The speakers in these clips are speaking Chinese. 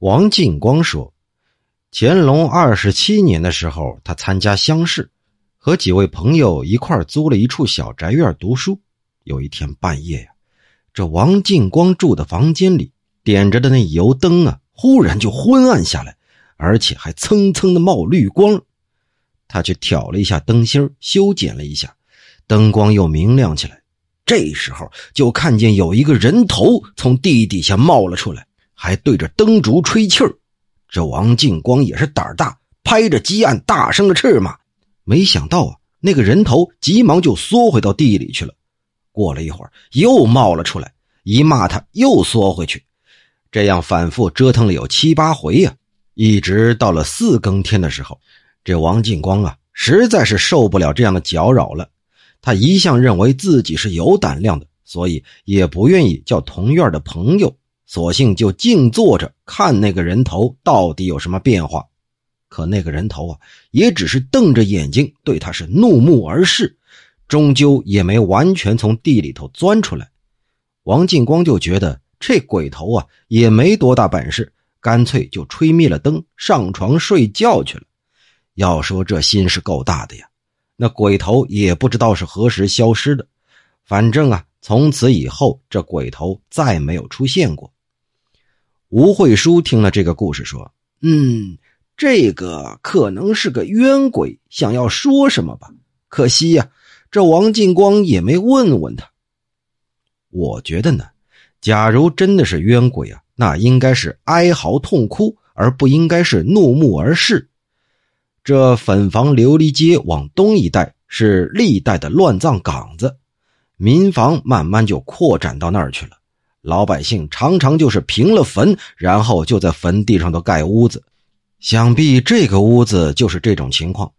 王进光说，乾隆二十七年的时候，他参加乡试，和几位朋友一块租了一处小宅院读书。有一天半夜呀，这王进光住的房间里点着的那油灯啊，忽然就昏暗下来，而且还蹭蹭的冒绿光。他去挑了一下灯芯修剪了一下，灯光又明亮起来。这时候就看见有一个人头从地底下冒了出来。还对着灯烛吹气儿，这王进光也是胆儿大，拍着鸡案，大声的斥骂。没想到啊，那个人头急忙就缩回到地里去了。过了一会儿，又冒了出来，一骂他又缩回去，这样反复折腾了有七八回呀。一直到了四更天的时候，这王进光啊，实在是受不了这样的搅扰了。他一向认为自己是有胆量的，所以也不愿意叫同院的朋友。索性就静坐着看那个人头到底有什么变化，可那个人头啊，也只是瞪着眼睛对他是怒目而视，终究也没完全从地里头钻出来。王进光就觉得这鬼头啊也没多大本事，干脆就吹灭了灯，上床睡觉去了。要说这心是够大的呀，那鬼头也不知道是何时消失的，反正啊，从此以后这鬼头再没有出现过。吴慧书听了这个故事，说：“嗯，这个可能是个冤鬼，想要说什么吧？可惜呀，这王进光也没问问他。我觉得呢，假如真的是冤鬼啊，那应该是哀嚎痛哭，而不应该是怒目而视。这粉房琉璃街往东一带是历代的乱葬岗子，民房慢慢就扩展到那儿去了。”老百姓常常就是平了坟，然后就在坟地上头盖屋子，想必这个屋子就是这种情况。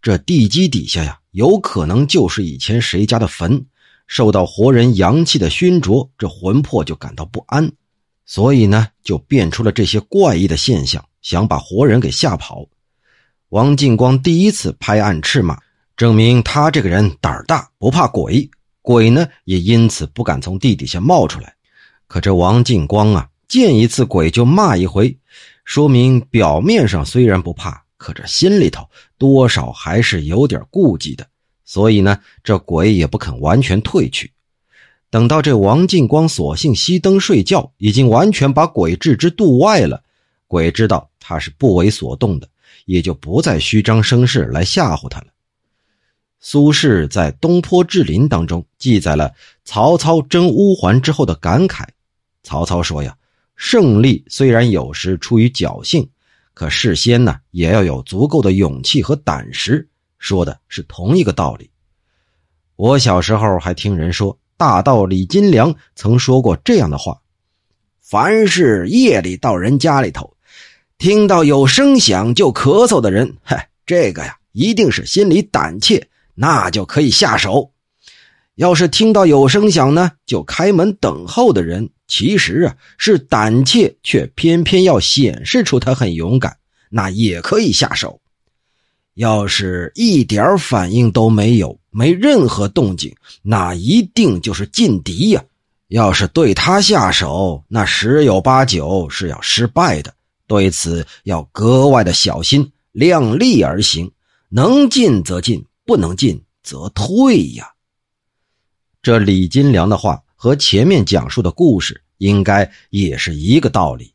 这地基底下呀，有可能就是以前谁家的坟，受到活人阳气的熏灼，这魂魄就感到不安，所以呢，就变出了这些怪异的现象，想把活人给吓跑。王进光第一次拍案斥骂，证明他这个人胆儿大，不怕鬼，鬼呢也因此不敢从地底下冒出来。可这王进光啊，见一次鬼就骂一回，说明表面上虽然不怕，可这心里头多少还是有点顾忌的。所以呢，这鬼也不肯完全退去。等到这王进光索性熄灯睡觉，已经完全把鬼置之度外了。鬼知道他是不为所动的，也就不再虚张声势来吓唬他了。苏轼在《东坡志林》当中记载了曹操征乌桓之后的感慨。曹操说：“呀，胜利虽然有时出于侥幸，可事先呢也要有足够的勇气和胆识。”说的是同一个道理。我小时候还听人说，大盗李金良曾说过这样的话：“凡是夜里到人家里头，听到有声响就咳嗽的人，嗨，这个呀一定是心里胆怯。”那就可以下手。要是听到有声响呢，就开门等候的人，其实啊是胆怯，却偏偏要显示出他很勇敢，那也可以下手。要是一点反应都没有，没任何动静，那一定就是劲敌呀。要是对他下手，那十有八九是要失败的。对此要格外的小心，量力而行，能进则进。不能进则退呀。这李金良的话和前面讲述的故事应该也是一个道理。